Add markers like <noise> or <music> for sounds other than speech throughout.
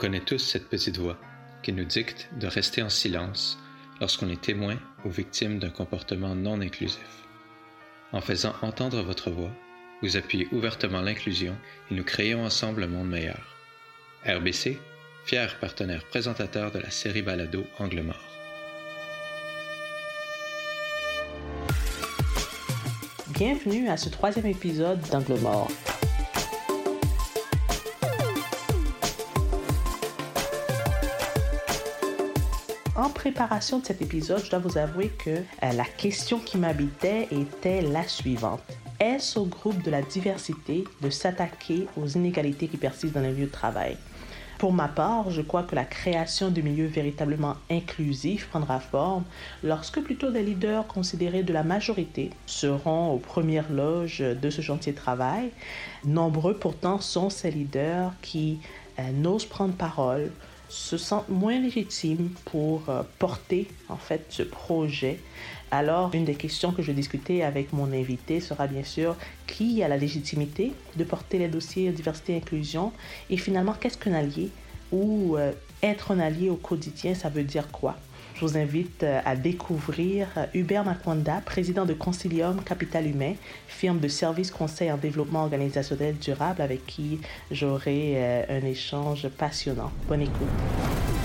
connaît tous cette petite voix qui nous dicte de rester en silence lorsqu'on est témoin ou victime d'un comportement non inclusif. En faisant entendre votre voix, vous appuyez ouvertement l'inclusion et nous créons ensemble un monde meilleur. RBC, fier partenaire présentateur de la série Balado Angle Mort. Bienvenue à ce troisième épisode d'Angle Mort. En préparation de cet épisode, je dois vous avouer que euh, la question qui m'habitait était la suivante. Est-ce au groupe de la diversité de s'attaquer aux inégalités qui persistent dans les lieux de travail? Pour ma part, je crois que la création de milieux véritablement inclusifs prendra forme lorsque plutôt des leaders considérés de la majorité seront aux premières loges de ce chantier de travail. Nombreux pourtant sont ces leaders qui euh, n'osent prendre parole, se sentent moins légitimes pour euh, porter en fait ce projet. Alors, une des questions que je discuter avec mon invité sera bien sûr qui a la légitimité de porter les dossiers diversité et inclusion? Et finalement qu'est-ce qu'un allié ou euh, être un allié au quotidien, ça veut dire quoi? Je vous invite euh, à découvrir euh, Hubert Makwanda, président de Concilium Capital Humain, firme de services conseil en développement organisationnel durable avec qui j'aurai euh, un échange passionnant. Bonne écoute.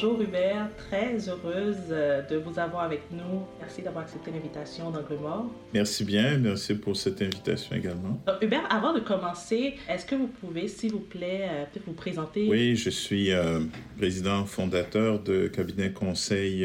Bonjour Hubert, très heureuse euh, de vous avoir avec nous. Merci d'avoir accepté l'invitation d'Angle Mort. Merci bien, merci pour cette invitation également. Hubert, avant de commencer, est-ce que vous pouvez, s'il vous plaît, euh, vous présenter? Oui, je suis euh, président fondateur de cabinet conseil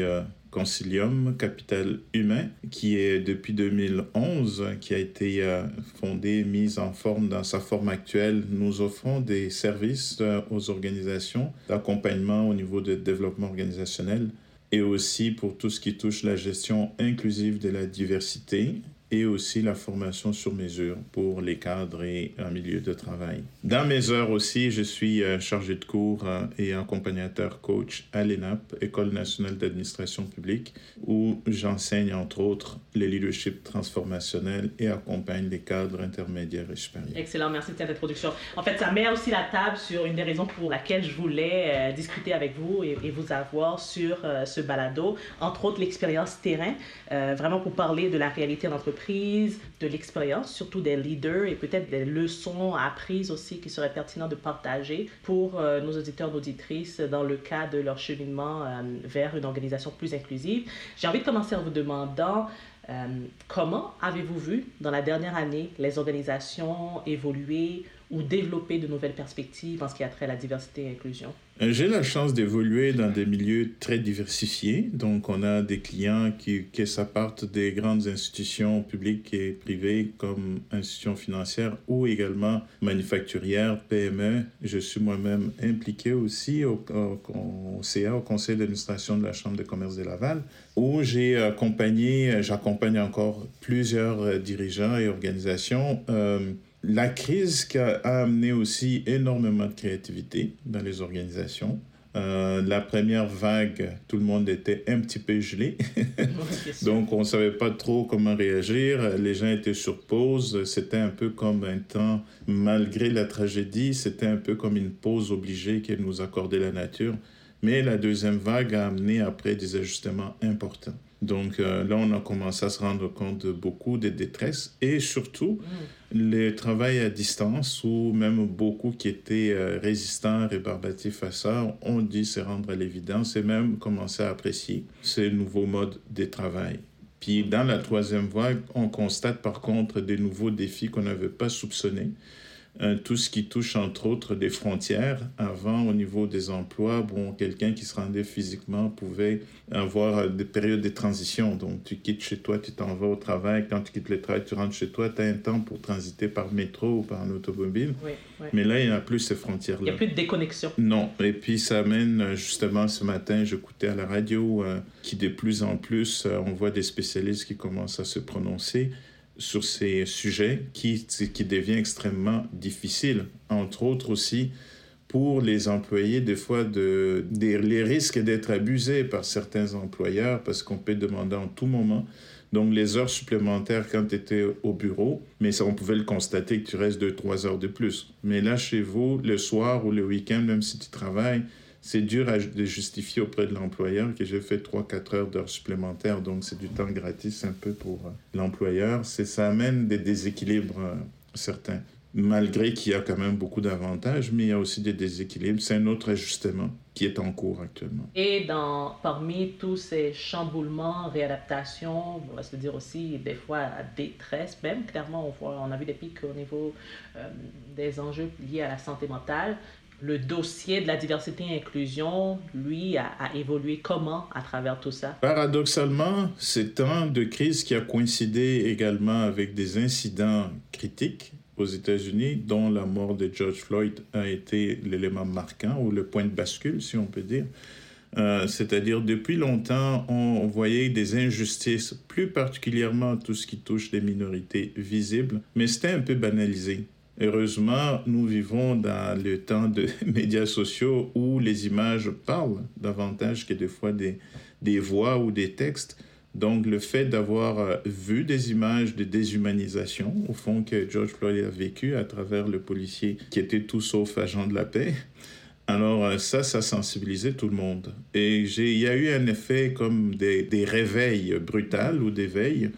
Concilium Capital Humain, qui est depuis 2011, qui a été euh, fondé, mis en forme dans sa forme actuelle. Nous offrons des services euh, aux organisations d'accompagnement au niveau de développement organisationnel et aussi pour tout ce qui touche la gestion inclusive de la diversité et aussi la formation sur mesure pour les cadres et un milieu de travail. Dans mes heures aussi, je suis euh, chargé de cours euh, et accompagnateur coach à l'ENAP, École nationale d'administration publique, où j'enseigne entre autres le leadership transformationnel et accompagne les cadres intermédiaires et supérieurs. Excellent, merci de cette introduction. En fait, ça met aussi la table sur une des raisons pour laquelle je voulais euh, discuter avec vous et, et, vous avoir sur ce balado, entre autres l'expérience terrain, vraiment pour parler de la réalité d'entreprise de l'expérience, surtout des leaders et peut-être des leçons apprises aussi qui seraient pertinentes de partager pour euh, nos auditeurs et auditrices dans le cas de leur cheminement euh, vers une organisation plus inclusive. J'ai envie de commencer en vous demandant euh, comment avez-vous vu dans la dernière année les organisations évoluer ou développer de nouvelles perspectives en ce qui a trait à la diversité et l'inclusion? Euh, j'ai la chance d'évoluer dans des milieux très diversifiés. Donc, on a des clients qui, qui s'appartent des grandes institutions publiques et privées comme institutions financières ou également manufacturières, PME. Je suis moi-même impliqué aussi au, au, CA, au Conseil d'administration de la Chambre de commerce de Laval, où j'ai accompagné, j'accompagne encore plusieurs dirigeants et organisations. Euh, la crise qui a amené aussi énormément de créativité dans les organisations. Euh, la première vague, tout le monde était un petit peu gelé. <laughs> Donc, on ne savait pas trop comment réagir. Les gens étaient sur pause. C'était un peu comme un temps, malgré la tragédie, c'était un peu comme une pause obligée qu'elle nous accordait la nature. Mais la deuxième vague a amené après des ajustements importants. Donc euh, là, on a commencé à se rendre compte de beaucoup de détresse et surtout mm. le travail à distance ou même beaucoup qui étaient euh, résistants, rébarbatifs à ça, ont dit se rendre à l'évidence et même commencer à apprécier ces nouveaux modes de travail. Puis dans la troisième vague, on constate par contre des nouveaux défis qu'on n'avait pas soupçonnés. Euh, tout ce qui touche entre autres des frontières. Avant, au niveau des emplois, bon, quelqu'un qui se rendait physiquement pouvait avoir des périodes de transition. Donc, tu quittes chez toi, tu t'en vas au travail. Quand tu quittes le travail, tu rentres chez toi, tu as un temps pour transiter par métro ou par un automobile. Oui, oui. Mais là, il n'y a plus ces frontières-là. Il n'y a plus de déconnexion. Non. Et puis, ça amène, justement, ce matin, j'écoutais à la radio euh, qui, de plus en plus, euh, on voit des spécialistes qui commencent à se prononcer sur ces sujets qui, qui devient extrêmement difficile, entre autres aussi pour les employés, des fois, de, les risques d'être abusés par certains employeurs parce qu'on peut demander en tout moment. Donc, les heures supplémentaires quand tu étais au bureau, mais ça, on pouvait le constater que tu restes 2-3 heures de plus. Mais là, chez vous, le soir ou le week-end, même si tu travailles, c'est dur à, de justifier auprès de l'employeur que j'ai fait 3-4 heures d'heures supplémentaires, donc c'est du temps gratis un peu pour euh, l'employeur. Ça amène des déséquilibres euh, certains, malgré qu'il y a quand même beaucoup d'avantages, mais il y a aussi des déséquilibres. C'est un autre ajustement qui est en cours actuellement. Et dans, parmi tous ces chamboulements, réadaptations, on va se dire aussi des fois détresse, même clairement, on, voit, on a vu des pics au niveau euh, des enjeux liés à la santé mentale le dossier de la diversité et inclusion, lui, a, évolué comment à travers tout ça? Paradoxalement, c'est un de crise qui a coïncidé également avec des incidents critiques aux États-Unis, dont la mort de George Floyd a été l'élément marquant ou le point de bascule, si on peut dire. Euh, c'est-à-dire, depuis longtemps, on voyait des injustices, plus particulièrement tout ce qui touche les minorités visibles, mais c'était un peu banalisé. Heureusement, nous vivons dans le temps de <laughs> médias sociaux où les images parlent davantage que des fois des, des voix ou des textes. Donc, le fait d'avoir euh, vu des images de déshumanisation, au fond, que George Floyd a vécu à travers le policier qui était tout sauf agent de la paix, alors euh, ça, ça sensibilisait tout le monde. Et il y a eu un effet comme des, des réveils brutals ou d'éveil et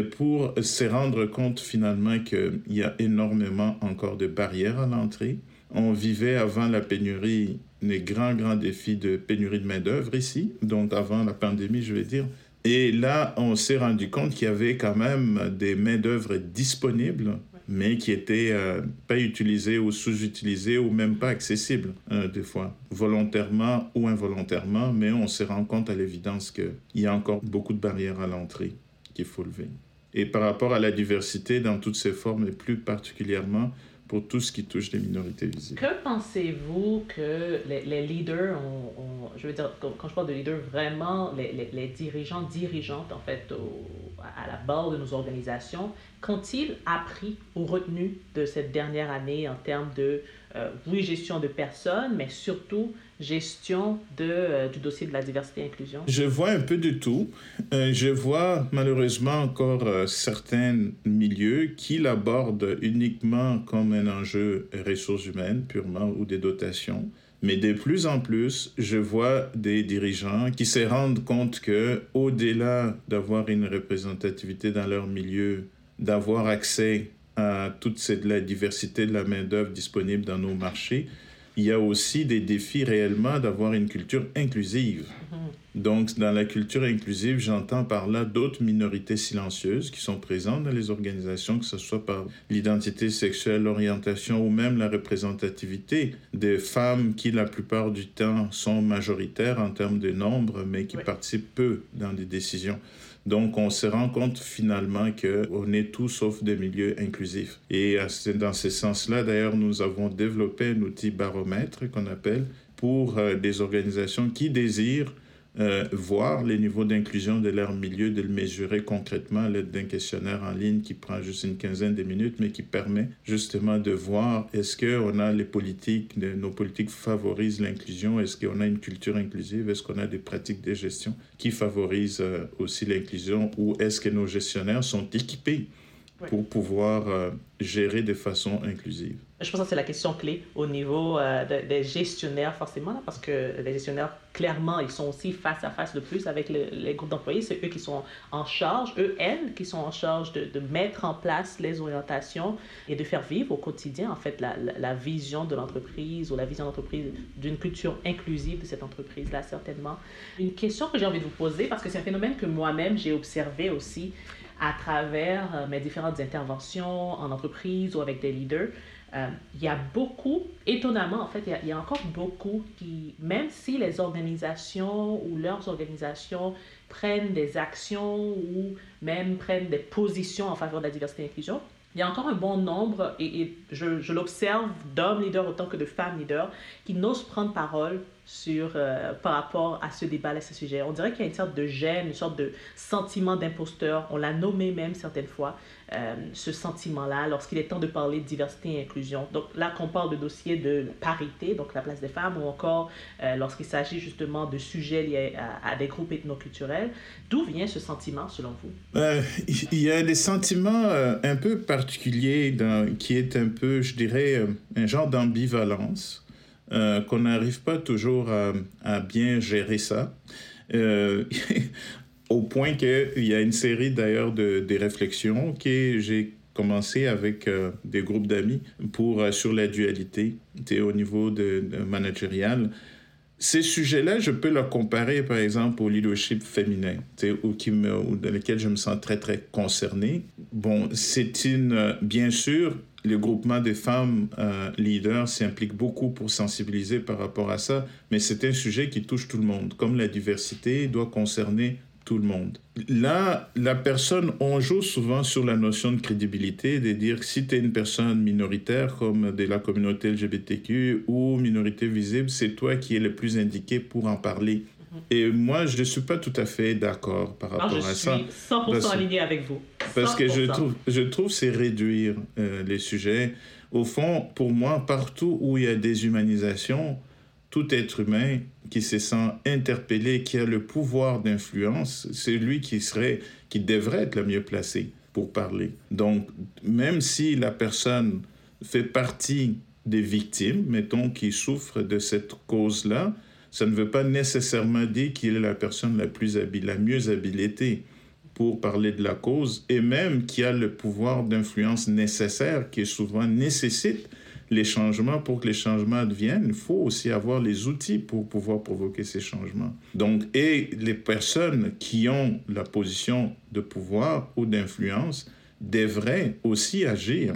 pour se rendre compte finalement qu'il y a énormément encore de barrières à l'entrée. On vivait avant la pénurie les grands, grands défis de pénurie de main-d'œuvre ici, donc avant la pandémie, je vais dire. Et là, on s'est rendu compte qu'il y avait quand même des main-d'œuvre disponibles, mais qui étaient euh, pas utilisées ou sous-utilisées ou même pas accessibles, euh, des fois, volontairement ou involontairement, mais on s'est rendu compte à l'évidence qu'il y a encore beaucoup de barrières à l'entrée qu'il faut lever. Et par rapport à la diversité dans toutes ses formes, et plus particulièrement pour tout ce qui touche les minorités visibles. Que pensez-vous que les, leaders, ont, je veux dire, quand je parle de leaders, vraiment les, les, dirigeants, dirigeantes, en fait, à la base de nos organisations, qu'ont-ils appris ou retenu de cette dernière année en termes de, euh, oui, gestion de personnes, mais surtout gestion de, euh, du dossier de la diversité et inclusion? Je vois un peu de tout. Euh, je vois malheureusement encore certains milieux qui l'abordent uniquement comme un enjeu ressources humaines purement ou des dotations. Mais de plus en plus, je vois des dirigeants qui se rendent compte que, au-delà d'avoir une représentativité dans leur milieu, d'avoir accès à toute cette, la diversité de la main-d'œuvre disponible dans nos marchés, il y a aussi des défis réellement d'avoir une culture inclusive. Donc, dans la culture inclusive, j'entends par là d'autres minorités silencieuses qui sont présentes dans les organisations, que ce soit par l'identité sexuelle, l'orientation ou même la représentativité des femmes qui, la plupart du temps, sont majoritaires en termes de nombre, mais qui participent peu dans des décisions. Donc, on se rend compte finalement qu'on est tout sauf des milieux inclusifs. Et dans ce sens-là, d'ailleurs, nous avons développé un outil baromètre qu'on appelle pour euh, des organisations qui désirent euh, voir les niveaux d'inclusion de leur milieu, de le mesurer concrètement à l'aide d'un questionnaire en ligne qui prend juste une quinzaine de minutes, mais qui permet justement de voir est-ce qu'on a les politiques, nos politiques favorisent l'inclusion, est-ce qu'on a une culture inclusive, est-ce qu'on a des pratiques de gestion qui favorisent euh, aussi l'inclusion, ou est-ce que nos gestionnaires sont équipés pour pouvoir euh, gérer de façon inclusive. Je pense que c'est la question clé au niveau euh, des gestionnaires, forcément, parce que les gestionnaires, clairement, ils sont aussi face à face de plus avec les groupes d'employés. C'est eux qui sont en charge, eux, elles, qui sont en charge de, de, mettre en place les orientations et de faire vivre au quotidien, en fait, la, la, vision de l'entreprise ou la vision d'entreprise, d'une culture inclusive de cette entreprise-là, certainement. Une question que j'ai envie de vous poser, parce que c'est un phénomène que moi-même, j'ai observé aussi à travers euh, mes différentes interventions en entreprise ou avec des leaders, euh, il y a beaucoup, étonnamment en fait, il y, a, encore beaucoup qui, même si les organisations ou leurs organisations prennent des actions ou même prennent des positions en faveur de la diversité et l'inclusion, il y a encore un bon nombre, et, je l'observe, d'hommes leaders autant que de femmes leaders, qui n'osent prendre parole sur, euh, par rapport à ce débat, à ce sujet. On dirait qu'il y a une sorte de gêne, une sorte de sentiment d'imposteur. On l'a nommé même certaines fois, euh, ce sentiment-là, lorsqu'il est temps de parler de diversité et inclusion. Donc là, qu'on parle de dossiers de parité, donc la place des femmes, ou encore euh, lorsqu'il s'agit justement de sujets liés à, des groupes ethnoculturels, d'où vient ce sentiment selon vous? Il y a des sentiments un peu particuliers qui est un peu, je dirais, un genre d'ambivalence. Euh, qu'on n'arrive pas toujours à, bien gérer ça. Euh, <laughs> au point qu'il y a une série d'ailleurs de, des réflexions que j'ai commencé avec euh, des groupes d'amis pour sur la dualité au niveau de, managérial. Ces sujets-là, je peux les comparer par exemple au leadership féminin, ou qui me, dans lequel je me sens très très concerné. Bon, c'est une, bien sûr, le groupement des femmes euh, leaders s'implique beaucoup pour sensibiliser par rapport à ça, mais c'est un sujet qui touche tout le monde. Comme la diversité doit concerner tout le monde. Là, la personne, on joue souvent sur la notion de crédibilité, de dire que si tu es une personne minoritaire comme de la communauté LGBTQ ou minorité visible, c'est toi qui es le plus indiqué pour en parler. Et moi, je ne suis pas tout à fait d'accord par rapport à ça. Je suis 100% aligné avec vous. Parce que je trouve, je trouve c'est réduire euh, les sujets. Au fond, pour moi, partout où il y a déshumanisation, tout être humain qui se sent interpellé, qui a le pouvoir d'influence, c'est lui qui serait, qui devrait être le mieux placé pour parler. Donc, même si la personne fait partie des victimes, mettons, qui souffrent de cette cause-là, ça ne veut pas nécessairement dire qu'il est la personne la plus habile, la mieux habilitée pour parler de la cause et même qui a le pouvoir d'influence nécessaire qui souvent nécessite les changements pour que les changements adviennent, il faut aussi avoir les outils pour pouvoir provoquer ces changements. Donc, et les personnes qui ont la position de pouvoir ou d'influence devraient aussi agir.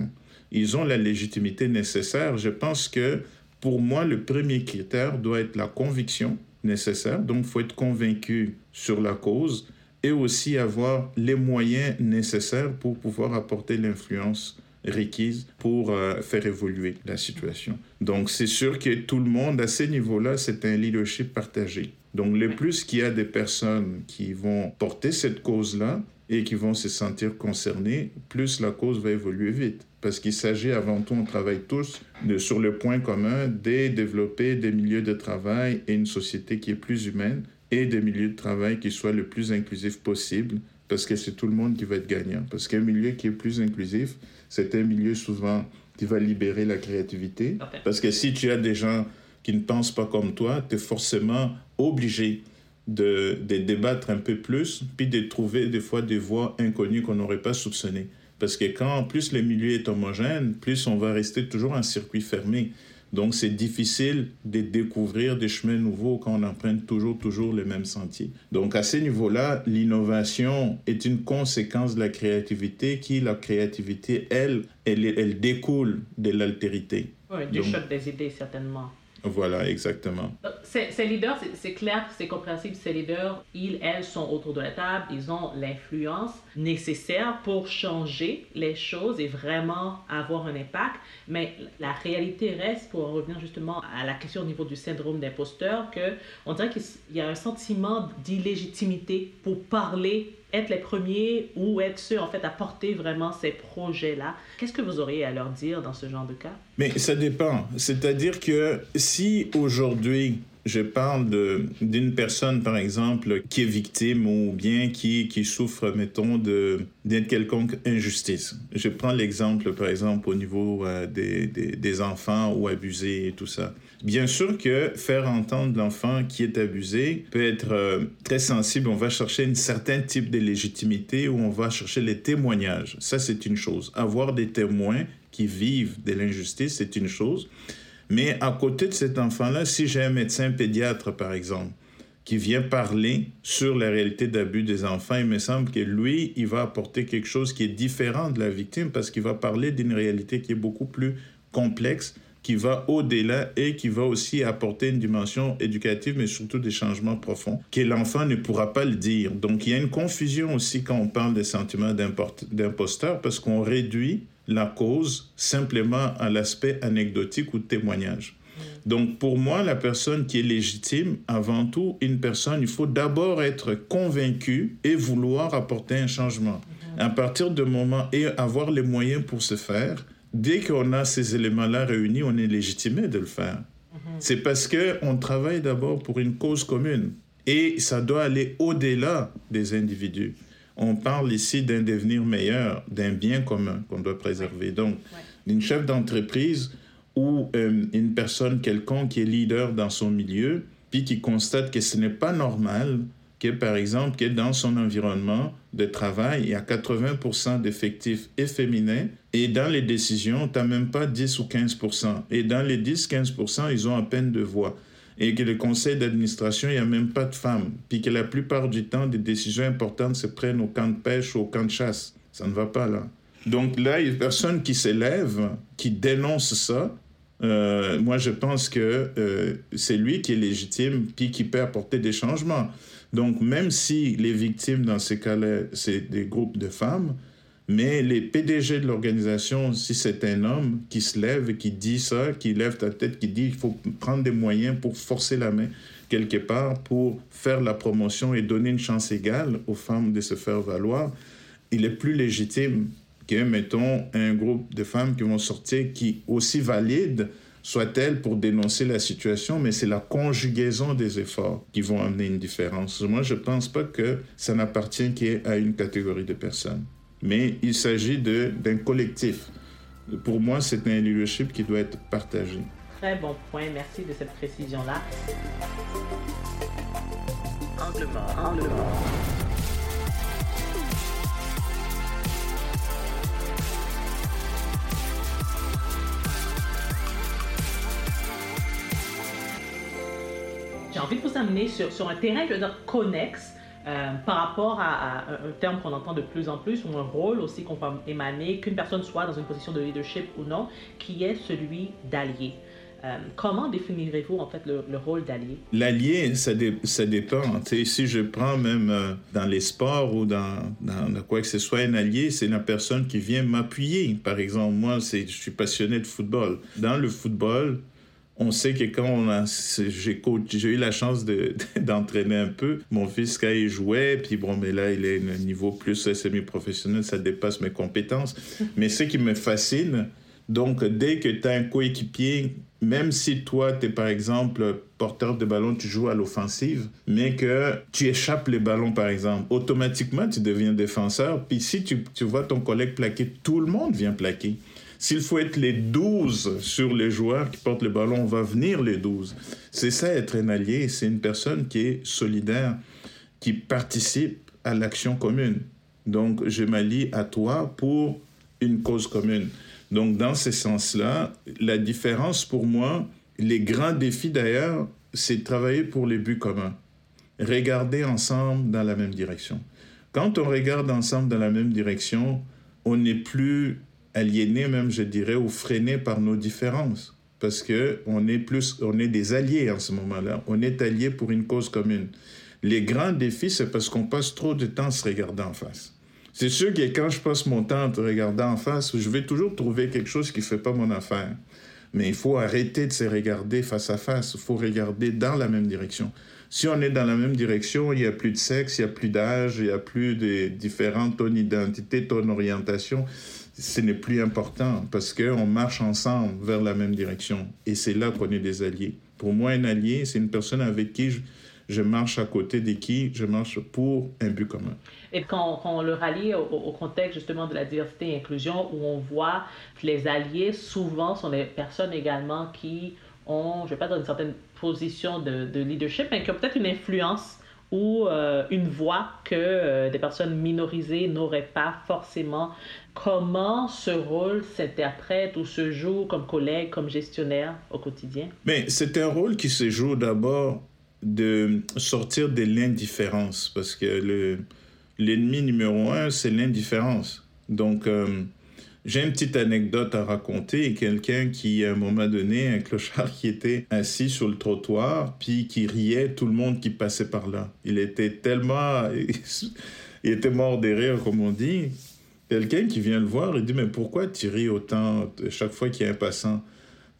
Ils ont la légitimité nécessaire. Je pense que pour moi, le premier critère doit être la conviction nécessaire. Donc, il faut être convaincu sur la cause et aussi avoir les moyens nécessaires pour pouvoir apporter l'influence requise pour euh, faire évoluer la situation. Donc, c'est sûr que tout le monde, à ces niveaux-là, c'est un leadership partagé. Donc, le plus qu'il y a des personnes qui vont porter cette cause-là et qui vont se sentir concernées, plus la cause va évoluer vite parce qu'il s'agit avant tout, on travaille tous de, sur le point commun de développer des milieux de travail et une société qui est plus humaine et des milieux de travail qui soient le plus inclusifs possible, parce que c'est tout le monde qui va être gagnant. Parce qu'un milieu qui est plus inclusif, c'est un milieu souvent qui va libérer la créativité. Parce que si tu as des gens qui ne pensent pas comme toi, tu es forcément obligé de, de débattre un peu plus, puis de trouver des fois des voies inconnues qu'on n'aurait pas soupçonnées. Parce que quand plus le milieu est homogène, plus on va rester toujours en circuit fermé. Donc c'est difficile de découvrir des chemins nouveaux quand on emprunte toujours, toujours les mêmes sentiers. Donc à ce niveau-là, l'innovation est une conséquence de la créativité qui, la créativité, elle, elle, elle découle de l'altérité. Oui, du choc des idées, certainement. Voilà, exactement. Ces, leaders, c'est clair, c'est compréhensible, ces leaders, ils, elles sont autour de la table, ils ont l'influence nécessaire pour changer les choses et vraiment avoir un impact. Mais la réalité reste, pour revenir justement à la question au niveau du syndrome d'imposteur, qu'on dirait qu'il y a un sentiment d'illégitimité pour parler être les premiers ou être ceux en fait à porter vraiment ces projets-là. Qu'est-ce que vous auriez à leur dire dans ce genre de cas? Mais ça dépend. C'est-à-dire que si aujourd'hui je parle d'une personne, par exemple, qui est victime ou bien qui, qui souffre, mettons, d'une quelconque injustice. Je prends l'exemple, par exemple, au niveau euh, des, des, enfants ou abusés et tout ça. Bien sûr que faire entendre l'enfant qui est abusé peut être euh, très sensible. On va chercher un certain type de légitimité ou on va chercher les témoignages. Ça, c'est une chose. Avoir des témoins qui vivent de l'injustice, c'est une chose. Mais à côté de cet enfant-là, si j'ai un médecin pédiatre, par exemple, qui vient parler sur la réalité d'abus des enfants, il me semble que lui, il va apporter quelque chose qui est différent de la victime parce qu'il va parler d'une réalité qui est beaucoup plus complexe qui va au-delà et qui va aussi apporter une dimension éducative, mais surtout des changements profonds, que l'enfant ne pourra pas le dire. Donc il y a une confusion aussi quand on parle des sentiments d'imposteur, parce qu'on réduit la cause simplement à l'aspect anecdotique ou témoignage. Donc pour moi, la personne qui est légitime, avant tout, une personne, il faut d'abord être convaincu et vouloir apporter un changement. Mhm. À partir de moment et avoir les moyens pour se faire, dès qu'on a ces éléments-là réunis, on est légitimé de le faire. Mhm. C'est parce que on travaille d'abord pour une cause commune et ça doit aller au-delà des individus. On parle ici d'un devenir meilleur, d'un bien commun qu'on doit préserver. Donc, une chef d'entreprise ou euh, une personne quelconque qui est leader dans son milieu, puis qui constate que ce n'est pas normal que, par exemple, que dans son environnement de travail, il y a 80% d'effectifs féminins et dans les décisions, tu n'as même pas 10 ou 15%. Et dans les 10-15%, ils ont à peine de voix. Et que le conseil d'administration, il n'y a même pas de femmes. Puis que la plupart du temps, des décisions importantes se prennent au camp de pêche ou au camp de chasse. Ça ne va pas là. Donc là, il y a personne qui s'élève, qui dénonce ça, euh, moi, je pense que euh, c'est lui qui est légitime puis qui peut apporter des changements. Donc, même si les victimes dans ces cas-là, c'est des groupes de femmes, mais les PDG de l'organisation, si c'est un homme qui se lève et qui dit ça, qui lève ta tête, qui dit il faut prendre des moyens pour forcer la main quelque part, pour faire la promotion et donner une chance égale aux femmes de se faire valoir, il est plus légitime que, mettons, un groupe de femmes qui vont sortir qui, aussi valides soient-elles pour dénoncer la situation, mais c'est la conjugaison des efforts qui vont amener une différence. Moi, je ne pense pas que ça n'appartient qu'à une catégorie de personnes, mais il s'agit d'un collectif. Pour moi, c'est un leadership qui doit être partagé. Très bon point, merci de cette précision-là. j'ai envie de vous amener sur, sur un terrain, je veux dire, connexe. Euh, par rapport à, un terme qu'on entend de plus en plus, ou un rôle aussi qu'on peut émaner, qu'une personne soit dans une position de leadership ou non, qui est celui d'allié. Euh, comment définirez-vous en fait le, rôle d'allié? L'allié, ça, dépend. si je prends même euh, dans les sports ou dans, dans, quoi que ce soit, un allié, c'est la personne qui vient m'appuyer. Par exemple, moi, je suis passionné de football. Dans le football, on sait que quand on a, j'ai, j'ai eu la chance de, <laughs> d'entraîner un peu, mon fils, quand il jouait, puis bon, mais là, il est à un niveau plus semi-professionnel, ça dépasse mes compétences. <laughs> Mais ce qui me fascine, donc, dès que tu as un coéquipier, même si toi, tu es par exemple porteur de ballon, tu joues à l'offensive, mais que tu échappes les ballons, par exemple, automatiquement, tu deviens défenseur. Puis si tu, tu vois ton collègue plaquer, tout le monde vient plaquer. S'il faut être les 12 sur les joueurs qui portent le ballon, on va venir les 12. C'est ça être un allié, c'est une personne qui est solidaire, qui participe à l'action commune. Donc, je m'allie à toi pour une cause commune. Donc, dans ce sens-là, la différence pour moi, les grands défis d'ailleurs, c'est de travailler pour les buts communs. Regarder ensemble dans la même direction. Quand on regarde ensemble dans la même direction, on n'est plus aliénés même, je dirais, ou freinés par nos différences. Parce que on est plus, on est des alliés en ce moment-là. On est alliés pour une cause commune. Les grands défis, c'est parce qu'on passe trop de temps à se regarder en face. C'est sûr que quand je passe mon temps à te regarder en face, je vais toujours trouver quelque chose qui ne fait pas mon affaire. Mais il faut arrêter de se regarder face à face. Il faut regarder dans la même direction. Si on est dans la même direction, il n'y a plus de sexe, il n'y a plus d'âge, il n'y a plus de différentes ton identité, ton orientation ce n'est plus important parce qu'on marche ensemble vers la même direction. Et c'est là qu'on est des alliés. Pour moi, un allié, c'est une personne avec qui je, marche à côté de qui je marche pour un but commun. Et quand, on le rallie au, contexte justement de la diversité et inclusion, où on voit que les alliés, souvent, sont des personnes également qui ont, je ne vais pas dans une certaine position de, de leadership, mais qui ont peut-être une influence ou euh, une voix que euh, des personnes minorisées n'auraient pas forcément. Comment ce rôle s'interprète ou se joue comme collègue, comme gestionnaire au quotidien? Mais c'est un rôle qui se joue d'abord de sortir de l'indifférence parce que le, l'ennemi numéro un, c'est l'indifférence. Donc, euh, j'ai une petite anecdote à raconter. Quelqu'un qui, à un moment donné, un clochard qui était assis sur le trottoir, puis qui riait tout le monde qui passait par là. Il était tellement... <laughs> il était mort des rires, comme on dit. Quelqu'un qui vient le voir, il dit, mais pourquoi tu ris autant chaque fois qu'il y a un passant?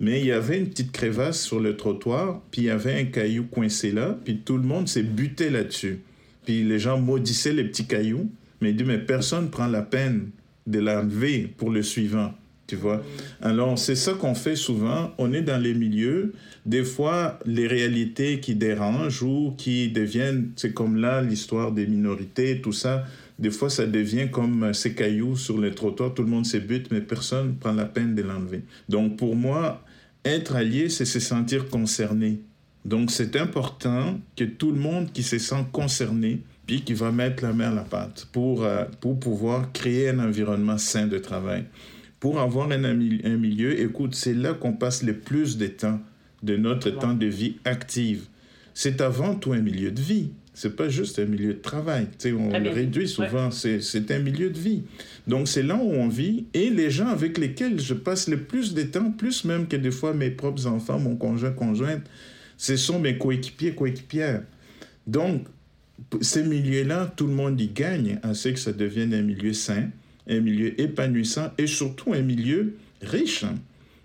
Mais il y avait une petite crevasse sur le trottoir, puis il y avait un caillou coincé là, puis tout le monde s'est buté là-dessus. Puis les gens maudissaient les petits cailloux, mais il dit, mais personne prend la peine de l'enlever pour le suivant. Tu vois Alors, c'est ça qu'on fait souvent. On est dans les milieux. Des fois, les réalités qui dérangent ou qui deviennent, c'est comme là, l'histoire des minorités, tout ça. Des fois, ça devient comme ces cailloux sur les trottoirs. Tout le monde s'ébute, mais personne ne prend la peine de l'enlever. Donc, pour moi, être allié, c'est se sentir concerné. Donc, c'est important que tout le monde qui se sent concerné, puis qui va mettre la main à la pâte pour, euh, pour pouvoir créer un environnement sain de travail pour avoir un, un milieu, écoute, c'est là qu'on passe le plus de temps, de notre temps de vie active. C'est avant tout un milieu de vie. C'est pas juste un milieu de travail. sais, on le réduit souvent. C'est un milieu de vie. Donc, c'est là où on vit. Et les gens avec lesquels je passe le plus de temps, plus même que des fois mes propres enfants, mon conjoint, conjointe, ce sont mes coéquipiers, coéquipières. Donc, ces milieux-là, tout le monde y gagne à ce que ça devienne un milieu sain un milieu épanouissant et surtout un milieu riche.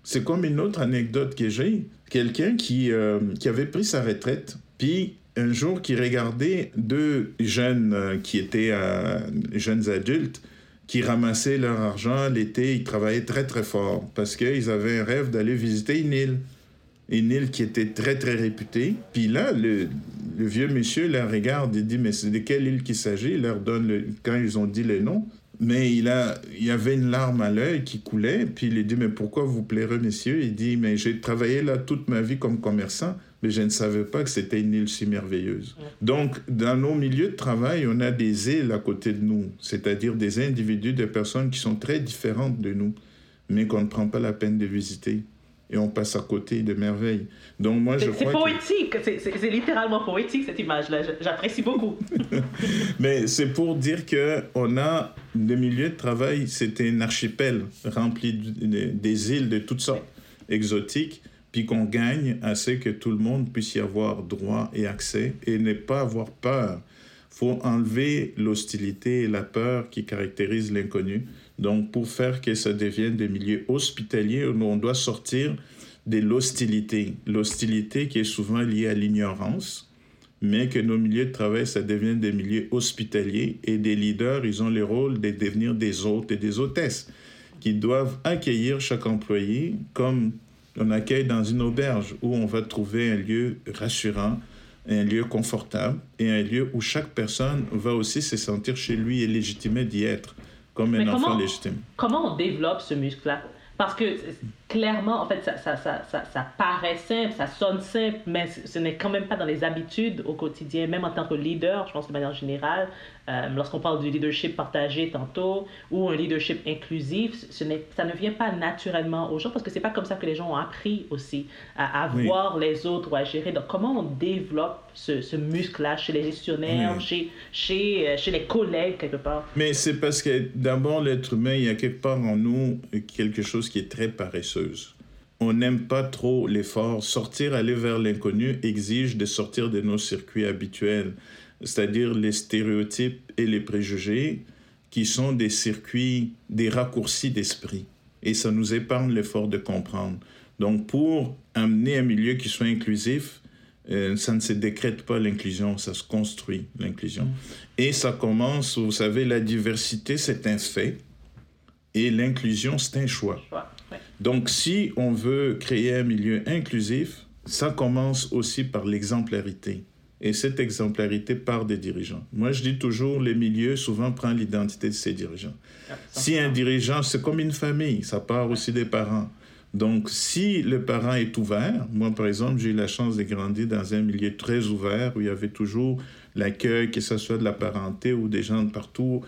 C'est comme une autre anecdote que j'ai. Quelqu'un qui, euh, qui avait pris sa retraite, puis un jour qui regardait deux jeunes euh, qui étaient euh, jeunes adultes qui ramassaient leur argent l'été, ils travaillaient très très fort parce qu'ils avaient un rêve d'aller visiter une île. Une île qui était très très réputée. Puis là, le, le vieux monsieur la regarde et dit Mais c'est de quelle île qu'il s'agit? Il leur donne, le, quand ils ont dit les noms, mais il, a, il y avait une larme à l'œil qui coulait. Puis il a dit, mais pourquoi vous plairez, messieurs? Il dit, mais j'ai travaillé là toute ma vie comme commerçant, mais je ne savais pas que c'était une île si merveilleuse. Donc, dans nos milieux de travail, on a des îles à côté de nous, c'est-à-dire des individus, des personnes qui sont très différentes de nous, mais qu'on ne prend pas la peine de visiter et on passe à côté de merveilles. Donc moi, je C'est poétique, c'est littéralement poétique cette image-là. J'apprécie beaucoup. <laughs> Mais c'est pour dire que on a le milieu de travail, c'était un archipel rempli des îles de toutes sortes exotiques, puis qu'on gagne à ce que tout le monde puisse y avoir droit et accès et ne pas avoir peur. Faut enlever l'hostilité et la peur qui caractérisent l'inconnu donc, pour faire que ça devienne des milieux hospitaliers on doit sortir de l'hostilité. L'hostilité qui est souvent liée à l'ignorance, mais que nos milieux de travail, ça devienne des milieux hospitaliers et des leaders, ils ont le rôle de devenir des hôtes et des hôtesses qui doivent accueillir chaque employé comme on accueille dans une auberge où on va trouver un lieu rassurant, un lieu confortable et un lieu où chaque personne va aussi se sentir chez lui et légitimé d'y être comme un enfant légitime. Comment on développe ce muscle-là? Parce que clairement, en fait, ça, ça, ça, ça, paraît simple, ça sonne simple, mais ce n'est quand même pas dans les habitudes au quotidien, même en tant que leader, je pense de manière générale. Euh, lorsqu'on parle du leadership partagé tantôt ou un leadership inclusif, ce ça ne vient pas naturellement aux gens parce que c'est pas comme ça que les gens ont appris aussi à, voir les autres ou à gérer. Donc, comment on développe ce, ce muscle-là chez les gestionnaires, chez, chez, euh, chez les collègues, quelque part? Mais c'est parce que d'abord, l'être humain, il y a quelque part en nous quelque chose qui est très On n'aime pas trop l'effort. Sortir, aller vers l'inconnu exige de sortir de nos circuits habituels c'est-à-dire les stéréotypes et les préjugés, qui sont des circuits, des raccourcis d'esprit. Et ça nous épargne l'effort de comprendre. Donc, pour amener un milieu qui soit inclusif, euh, ça ne se décrète pas l'inclusion, ça se construit l'inclusion. Et ça commence, vous savez, la diversité, c'est un fait, et l'inclusion, c'est un choix. Donc, si on veut créer un milieu inclusif, ça commence aussi par l'exemplarité. Et cette exemplarité part des dirigeants. Moi, je dis toujours, les milieux souvent prennent l'identité de ses dirigeants. Ah, si un dirigeant, c'est comme une famille, ça part aussi des parents. Donc, si le parent est ouvert, moi, par exemple, j'ai eu la chance de grandir dans un milieu très ouvert où il y avait toujours l'accueil, que ce soit de la parenté ou des gens de partout,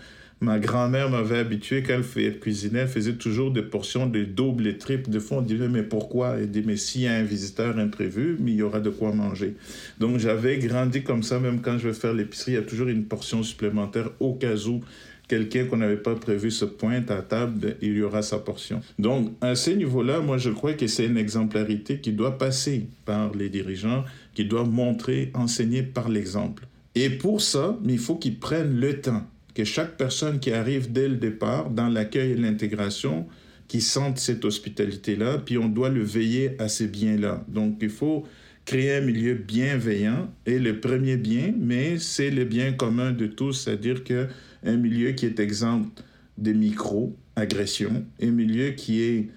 Ma grand-mère m'avait habitué, quand elle cuisinait, elle faisait toujours des portions de double et triple. De fois, on disait, mais pourquoi? Elle dit, mais s'il y a un visiteur imprévu, il y aura de quoi manger. Donc, j'avais grandi comme ça, même quand je vais faire l'épicerie, il y a toujours une portion supplémentaire au cas où quelqu'un qu'on n'avait pas prévu se pointe à table, il y aura sa portion. Donc, à ce niveau-là, moi, je crois que c'est une exemplarité qui doit passer par les dirigeants, qui doivent montrer, enseigner par l'exemple. Et pour ça, il faut qu'ils prennent le temps que chaque personne qui arrive dès le départ dans l'accueil et l'intégration qui sentent cette hospitalité-là, puis on doit le veiller à ces biens-là. Donc il faut créer un milieu bienveillant et le premier bien, mais c'est le bien commun de tous, c'est-à-dire que un milieu qui est exempt des micro-agressions, un milieu qui est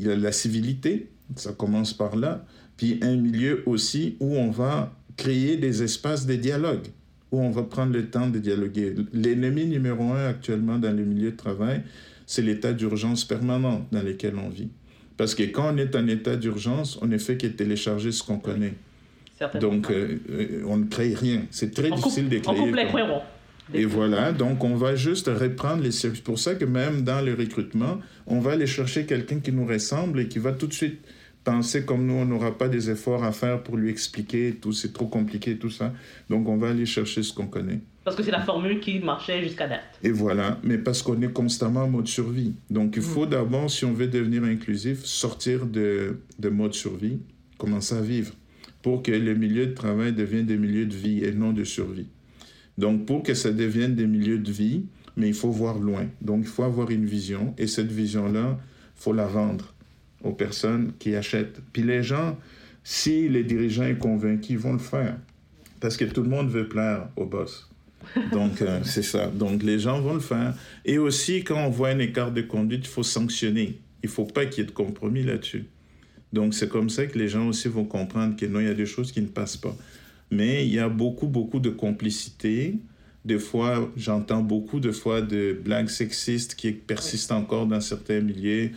la civilité, ça commence par là, puis un milieu aussi où on va créer des espaces de dialogue, où on va prendre le temps de dialoguer. L'ennemi numéro un actuellement dans le milieu de travail, c'est l'état d'urgence permanent dans lequel on vit. Parce que quand on est en état d'urgence, on ne fait que télécharger ce qu'on connaît. Donc, euh, euh, on ne crée rien. C'est très difficile de créer. On coupe Et voilà, donc on va juste reprendre les C'est pour ça que même dans le recrutement, on va aller chercher quelqu'un qui nous ressemble et qui va tout de suite penser comme nous, on n'aura pas des efforts à faire pour lui expliquer tout, c'est trop compliqué, tout ça. Donc on va aller chercher ce qu'on connaît. Parce que c'est la formule qui marchait jusqu'à date. Et voilà, mais parce qu'on est constamment en mode survie. Donc il faut mm. d'abord, si on veut devenir inclusif, sortir de, de mode survie, commencer à vivre, pour que les milieux de travail deviennent des milieux de vie et non de survie. Donc pour que ça devienne des milieux de vie, mais il faut voir loin. Donc il faut avoir une vision, et cette vision-là, il faut la vendre aux personnes qui achètent. Puis les gens, si les dirigeants sont convaincus, ils vont le faire. Parce que tout le monde veut plaire au boss. <laughs> Donc, euh, c'est ça. Donc, les gens vont le faire. Et aussi, quand on voit un écart de conduite, il faut sanctionner. Il ne faut pas qu'il y ait de compromis là-dessus. Donc, c'est comme ça que les gens aussi vont comprendre que non, il y a des choses qui ne passent pas. Mais il y a beaucoup, beaucoup de complicité. Des fois, j'entends beaucoup de fois de blagues sexistes qui persistent encore dans certains milieux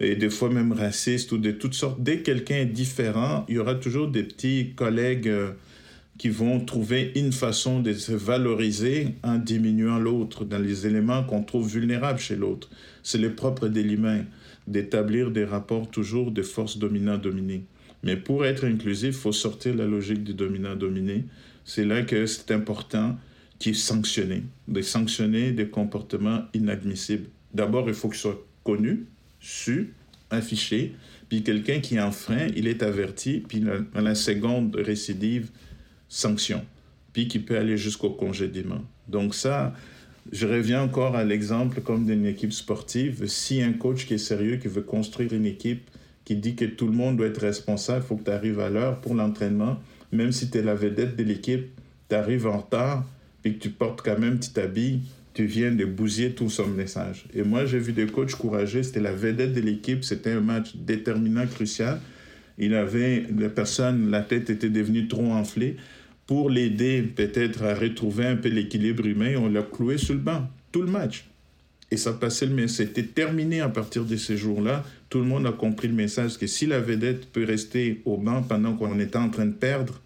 et des fois même racistes ou de toutes sortes. Dès que quelqu'un est différent, il y aura toujours des petits collègues euh, qui vont trouver une façon de se valoriser en diminuant l'autre dans les éléments qu'on trouve vulnérables chez l'autre. C'est le propre de l'humain, d'établir des rapports toujours de force dominant-dominée. Mais pour être inclusif, il faut sortir la logique du dominant-dominé. C'est là que c'est important qui est sanctionné, de sanctionner des comportements inadmissibles. D'abord, il faut qu'ils soient connus, su, affiché, puis quelqu'un qui enfreint, il est averti, puis à la seconde récidive, sanction, puis qui peut aller jusqu'au congédiement. Donc ça, je reviens encore à l'exemple comme d'une équipe sportive. Si un coach qui est sérieux, qui veut construire une équipe, qui dit que tout le monde doit être responsable, il faut que tu arrives à l'heure pour l'entraînement, même si tu es la vedette de l'équipe, tu arrives en retard, puis que tu portes quand même, tu t'habilles, tu viens de bousiller tout son message. Et moi, j'ai vu des coachs courageux, c'était la vedette de l'équipe, c'était un match déterminant, crucial. Il avait, la personne, la tête était devenue trop enflée. Pour l'aider peut-être à retrouver un peu l'équilibre humain, on l'a cloué sur le banc, tout le match. Et ça passait le message. C'était terminé à partir de ces jours-là. Tout le monde a compris le message que si la vedette peut rester au banc pendant qu'on était en train de perdre,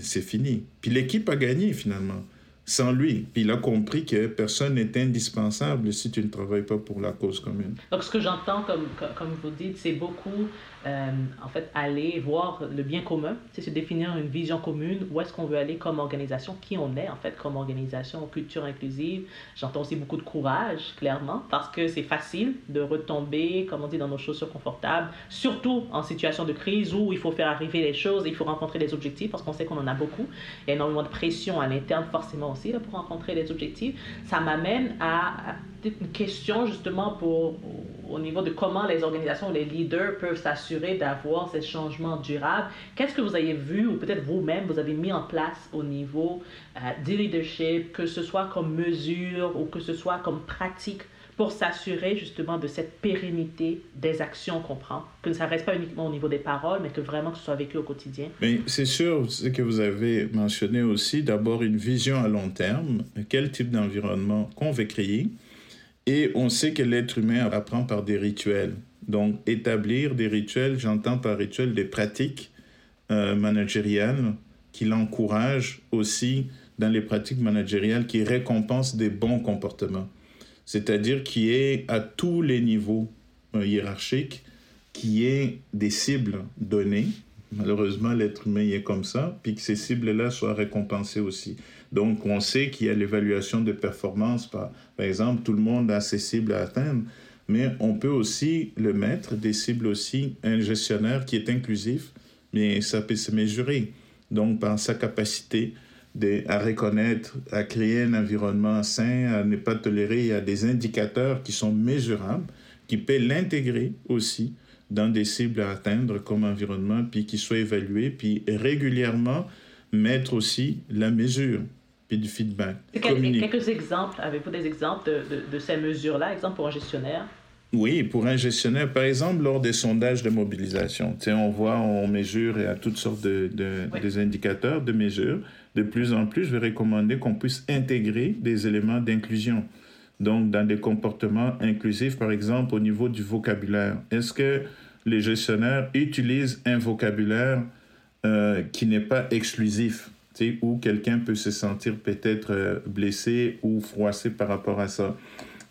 c'est fini. Puis l'équipe a gagné finalement sans lui. Il a compris que personne n'est indispensable si tu ne travailles pas pour la cause commune. Donc ce que j'entends, comme, comme vous dites, c'est beaucoup euh, en fait, aller voir le bien commun, c'est se définir une vision commune, où est-ce qu'on veut aller comme organisation, qui on est en fait comme organisation, culture inclusive. J'entends aussi beaucoup de courage, clairement, parce que c'est facile de retomber, comme on dit, dans nos chaussures confortables, surtout en situation de crise où il faut faire arriver les choses, il faut rencontrer les objectifs, parce qu'on sait qu'on en a beaucoup. Il y a énormément de pression à l'interne, forcément aussi, là, pour rencontrer les objectifs. Ça m'amène à une question justement pour, au niveau de comment les organisations, les leaders peuvent s'assurer d'avoir ces changements durables. Qu'est-ce que vous avez vu ou peut-être vous-même vous avez mis en place au niveau euh, du leadership, que ce soit comme mesure ou que ce soit comme pratique pour s'assurer justement de cette pérennité des actions qu'on prend, que ça ne reste pas uniquement au niveau des paroles, mais que vraiment que ce soit vécu au quotidien. Mais c'est sûr, ce que vous avez mentionné aussi, d'abord une vision à long terme, quel type d'environnement qu'on veut créer, et on sait que l'être humain apprend par des rituels. Donc, établir des rituels, j'entends par rituel des pratiques euh, managériales qui l'encouragent aussi dans les pratiques managériales qui récompensent des bons comportements. C'est-à-dire qui est à tous les niveaux euh, hiérarchiques, qui est des cibles données. Malheureusement, l'être humain est comme ça, puis que ces cibles-là soient récompensées aussi. Donc, on sait qu'il y a l'évaluation de performance. Par, par exemple, tout le monde a ses cibles à atteindre, mais on peut aussi le mettre, des cibles aussi, un gestionnaire qui est inclusif, mais ça peut se mesurer. Donc, par sa capacité de, à reconnaître, à créer un environnement sain, à ne pas tolérer, il y a des indicateurs qui sont mesurables, qui peut l'intégrer aussi dans des cibles à atteindre comme environnement, puis qui soit évalué, puis régulièrement mettre aussi la mesure, puis du feedback. quelques exemples, avez-vous des exemples de, de, ces mesures-là, exemple pour un gestionnaire? Oui, pour un gestionnaire, par exemple, lors des sondages de mobilisation, on voit, on mesure et à toutes sortes de, de des indicateurs de mesure. De plus en plus, je vais recommander qu'on puisse intégrer des éléments d'inclusion. Donc, dans des comportements inclusifs, par exemple, au niveau du vocabulaire. Est-ce que les gestionnaires utilisent un vocabulaire euh, qui n'est pas exclusif, où quelqu'un peut se sentir peut-être euh, blessé ou froissé par rapport à ça?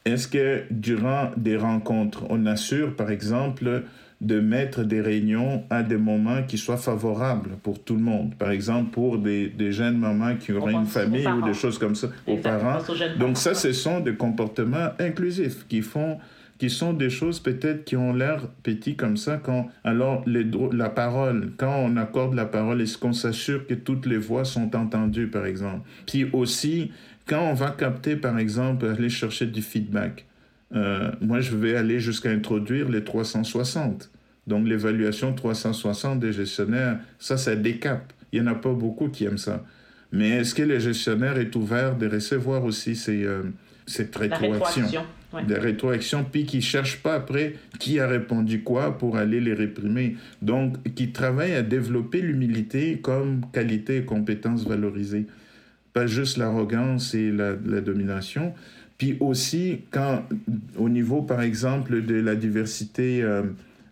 Est-ce que durant des rencontres, on assure, par exemple, de mettre des réunions à des moments qui soient favorables pour tout le monde? Par exemple, pour des, des jeunes mamans qui auraient une famille ou des choses comme ça, aux parents. Donc ça, ce sont des comportements inclusifs qui font qui sont des choses peut-être qui ont l'air petits comme ça quand alors les, la parole quand on accorde la parole est-ce qu'on s'assure que toutes les voix sont entendues par exemple? Puis aussi quand on va capter par exemple aller chercher du feedback euh, moi, je vais aller jusqu'à introduire les 360. Donc, l'évaluation 360 des gestionnaires, ça, ça décape. Il n'y en a pas beaucoup qui aiment ça. Mais est-ce que le gestionnaire est ouvert de recevoir aussi ces, euh, cette rétroaction Des rétroactions, puis qui ne cherche pas après qui a répondu quoi pour aller les réprimer. Donc, qui travaille à développer l'humilité comme qualité et compétence valorisée. Pas juste l'arrogance et la domination, puis aussi, quand, au niveau, par exemple, de la diversité euh,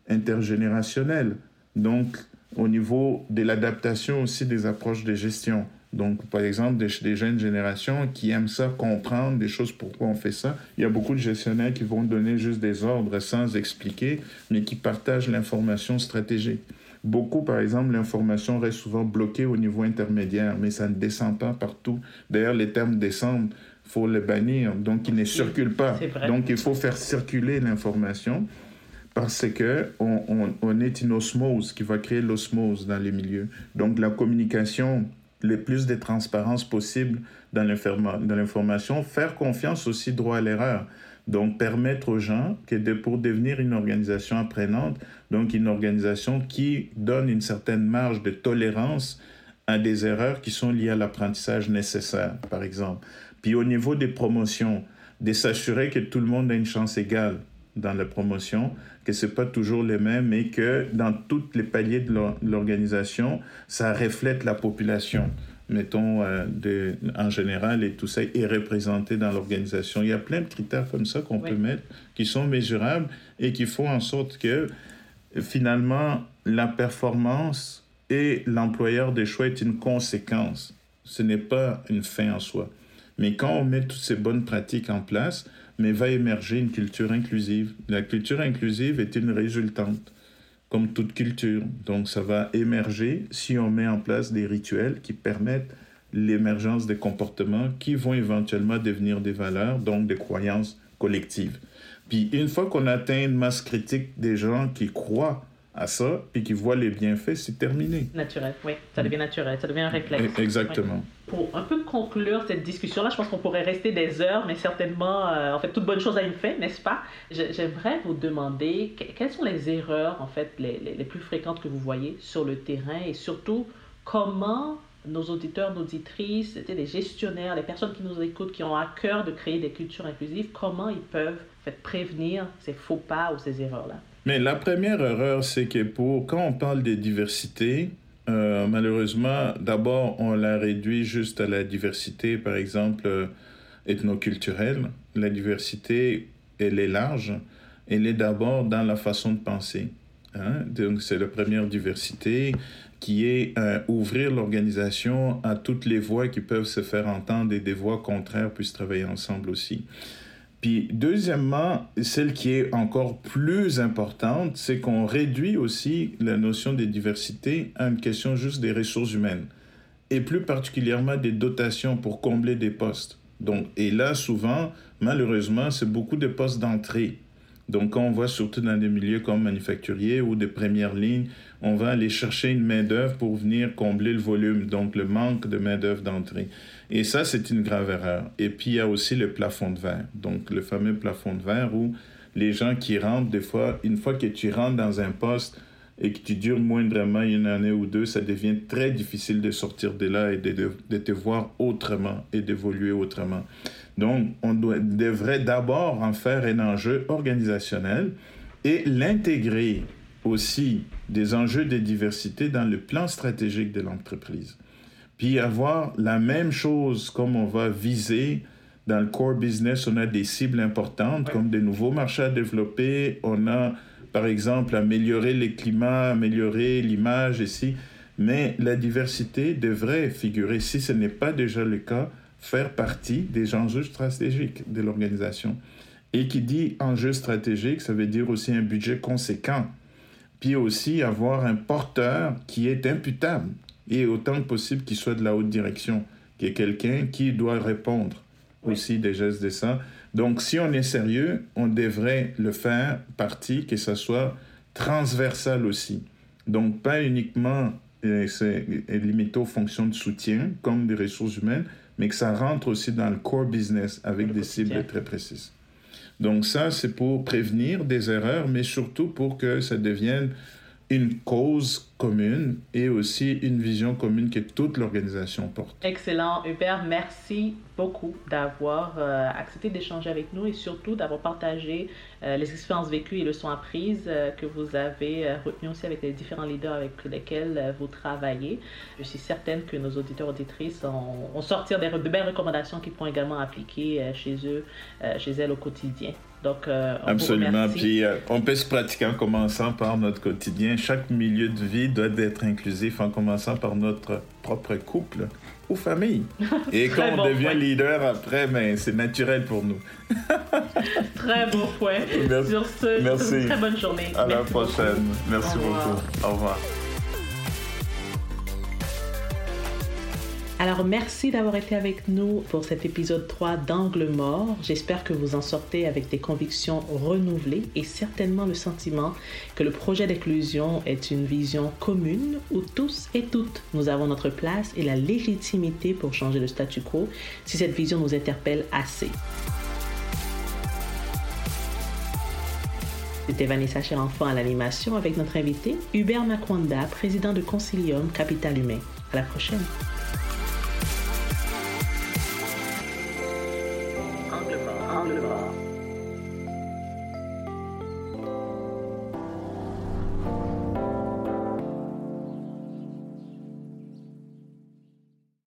intergénérationnelle, donc au niveau de l'adaptation aussi des approches de gestion. Donc, par exemple, des, des, jeunes générations qui aiment ça, comprendre des choses, pourquoi on fait ça. Il y a beaucoup de gestionnaires qui vont donner juste des ordres sans expliquer, mais qui partagent l'information stratégique. Beaucoup, par exemple, l'information reste souvent bloquée au niveau intermédiaire, mais ça ne descend pas partout. D'ailleurs, les termes descendent faut le bannir, donc il ne circule pas. Donc il faut faire circuler l'information parce que on, on, est une osmose qui va créer l'osmose dans les milieux. Donc la communication, le plus de transparence possible dans l'information, faire confiance aussi droit à l'erreur. Donc permettre aux gens que de, pour devenir une organisation apprenante, donc une organisation qui donne une certaine marge de tolérance à des erreurs qui sont liées à l'apprentissage nécessaire, par exemple. Puis au niveau des promotions, de s'assurer que tout le monde a une chance égale dans la promotion, que ce n'est pas toujours les mêmes, mais que dans tous les paliers de l'organisation, ça reflète la population, mettons, euh, de, en général, et tout ça est représenté dans l'organisation. Il y a plein de critères comme ça qu'on peut mettre, qui sont mesurables et qui font en sorte que finalement, la performance et l'employeur des choix est une conséquence. Ce n'est pas une fin en soi. Mais quand on met toutes ces bonnes pratiques en place, mais va émerger une culture inclusive. La culture inclusive est une résultante, comme toute culture. Donc ça va émerger si on met en place des rituels qui permettent l'émergence des comportements qui vont éventuellement devenir des valeurs, donc des croyances collectives. Puis une fois qu'on atteint une masse critique des gens qui croient à ça et qui voient les bienfaits, c'est terminé. Naturel, oui, ça devient naturel, ça devient un réflexe. Exactement. Pour un peu conclure cette discussion-là, je pense qu'on pourrait rester des heures, mais certainement, euh, en fait, toute bonne chose a une fin, n'est-ce pas? J'aimerais vous demander quelles sont les erreurs, en fait, les, les, plus fréquentes que vous voyez sur le terrain et surtout comment nos auditeurs, nos auditrices, les gestionnaires, les personnes qui nous écoutent, qui ont à cœur de créer des cultures inclusives, comment ils peuvent en fait, prévenir ces faux pas ou ces erreurs-là? Mais la première erreur, c'est que pour, quand on parle de diversité, euh, malheureusement, d'abord, on la réduit juste à la diversité, par exemple, euh, ethnoculturelle. La diversité, elle est large. Elle est d'abord dans la façon de penser. Hein? Donc, c'est la première diversité qui est euh, ouvrir l'organisation à toutes les voix qui peuvent se faire entendre et des voix contraires puissent travailler ensemble aussi. Puis deuxièmement, celle qui est encore plus importante, c'est qu'on réduit aussi la notion de diversité à une question juste des ressources humaines et plus particulièrement des dotations pour combler des postes. Donc, et là, souvent, malheureusement, c'est beaucoup de postes d'entrée. Donc, quand on voit surtout dans des milieux comme manufacturiers ou des premières lignes, on va aller chercher une main-d'œuvre pour venir combler le volume, donc le manque de main-d'œuvre d'entrée. Et ça, c'est une grave erreur. Et puis, il y a aussi le plafond de verre. Donc, le fameux plafond de verre où les gens qui rentrent, des fois, une fois que tu rentres dans un poste et que tu dures moindrement une année ou deux, ça devient très difficile de sortir de là et de, de, te voir autrement et d'évoluer autrement. Donc, on doit, devrait d'abord en faire un enjeu organisationnel et l'intégrer aussi des enjeux de diversité dans le plan stratégique de l'entreprise. Puis avoir la même chose comme on va viser dans le core business, on a des cibles importantes comme des nouveaux marchés à développer, on a par exemple améliorer les climats, améliorer l'image ici, mais la diversité devrait figurer, si ce n'est pas déjà le cas, faire partie des enjeux stratégiques de l'organisation. Et qui dit enjeu stratégique, ça veut dire aussi un budget conséquent. Puis aussi avoir un porteur qui est imputable et autant que possible qu'il soit de la haute direction, qui est quelqu'un qui doit répondre aussi des gestes de ça. Donc si on est sérieux, on devrait le faire partie, que ce soit transversal aussi. Donc pas uniquement euh, limité aux fonctions de soutien comme des ressources humaines, mais que ça rentre aussi dans le core business avec des cibles très précises. Donc ça, c'est pour prévenir des erreurs, mais surtout pour que ça devienne une cause commune et aussi une vision commune que toute l'organisation porte. Excellent, Hubert. Merci beaucoup d'avoir euh, accepté d'échanger avec nous et surtout d'avoir partagé euh, les expériences vécues et leçons apprises euh, que vous avez retenues aussi avec les différents leaders avec lesquels vous travaillez. Je suis certaine que nos auditeurs auditrices ont, sorti des, de belles recommandations qui pourront également appliquer chez eux, chez elles au quotidien. Donc, Absolument. Puis on peut se pratiquer en commençant par notre quotidien. Chaque milieu de vie doit être inclusif en commençant par notre propre couple ou famille. <laughs> Et quand on devient leader après, mais ben, c'est naturel pour nous. <laughs> très beau point. Merci. Sur ce, Merci. très bonne journée. À la prochaine. Merci beaucoup. Au revoir. Alors merci d'avoir été avec nous pour cet épisode 3 d'Angle mort. J'espère que vous en sortez avec des convictions renouvelées et certainement le sentiment que le projet d'inclusion est une vision commune où tous et toutes nous avons notre place et la légitimité pour changer le statu quo si cette vision nous interpelle assez. C'était Vanessa Cherenfant à l'animation avec notre invité Hubert Makwanda, président de Concilium Capital Humain. À la prochaine. れば。